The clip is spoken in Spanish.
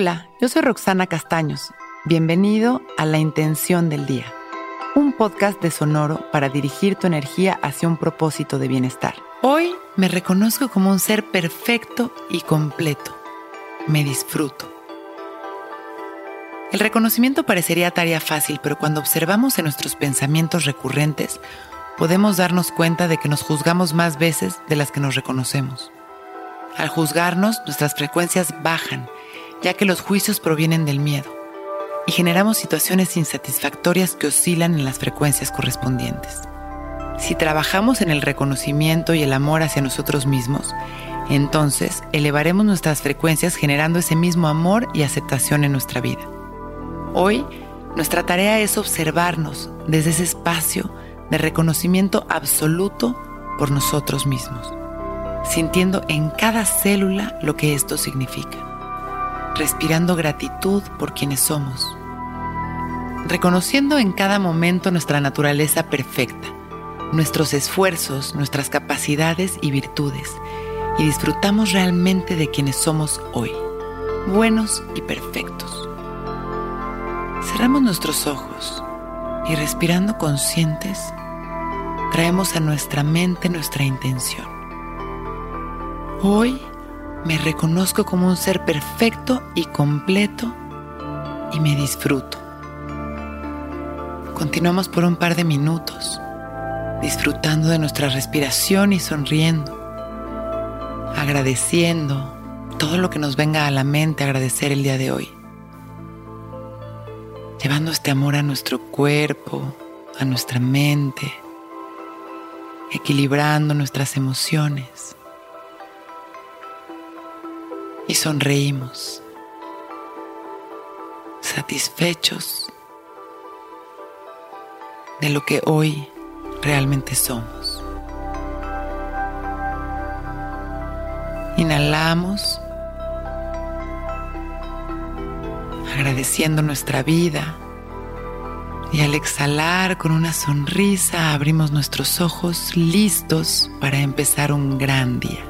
Hola, yo soy Roxana Castaños. Bienvenido a La Intención del Día, un podcast de Sonoro para dirigir tu energía hacia un propósito de bienestar. Hoy me reconozco como un ser perfecto y completo. Me disfruto. El reconocimiento parecería tarea fácil, pero cuando observamos en nuestros pensamientos recurrentes, podemos darnos cuenta de que nos juzgamos más veces de las que nos reconocemos. Al juzgarnos, nuestras frecuencias bajan, ya que los juicios provienen del miedo, y generamos situaciones insatisfactorias que oscilan en las frecuencias correspondientes. Si trabajamos en el reconocimiento y el amor hacia nosotros mismos, entonces elevaremos nuestras frecuencias generando ese mismo amor y aceptación en nuestra vida. Hoy, nuestra tarea es observarnos desde ese espacio de reconocimiento absoluto por nosotros mismos, sintiendo en cada célula lo que esto significa, respirando gratitud por quienes somos, reconociendo en cada momento nuestra naturaleza perfecta, nuestros esfuerzos, nuestras capacidades y virtudes, y disfrutamos realmente de quienes somos hoy, buenos y perfectos. Cerramos nuestros ojos y respirando conscientes, traemos a nuestra mente nuestra intención. Hoy me reconozco como un ser perfecto y completo y me disfruto. Continuamos por un par de minutos, disfrutando de nuestra respiración y sonriendo, agradeciendo todo lo que nos venga a la mente agradecer el día de hoy. Llevando este amor a nuestro cuerpo, a nuestra mente, equilibrando nuestras emociones. Y sonreímos, satisfechos de lo que hoy realmente somos. Inhalamos, agradeciendo nuestra vida y al exhalar con una sonrisa abrimos nuestros ojos listos para empezar un gran día.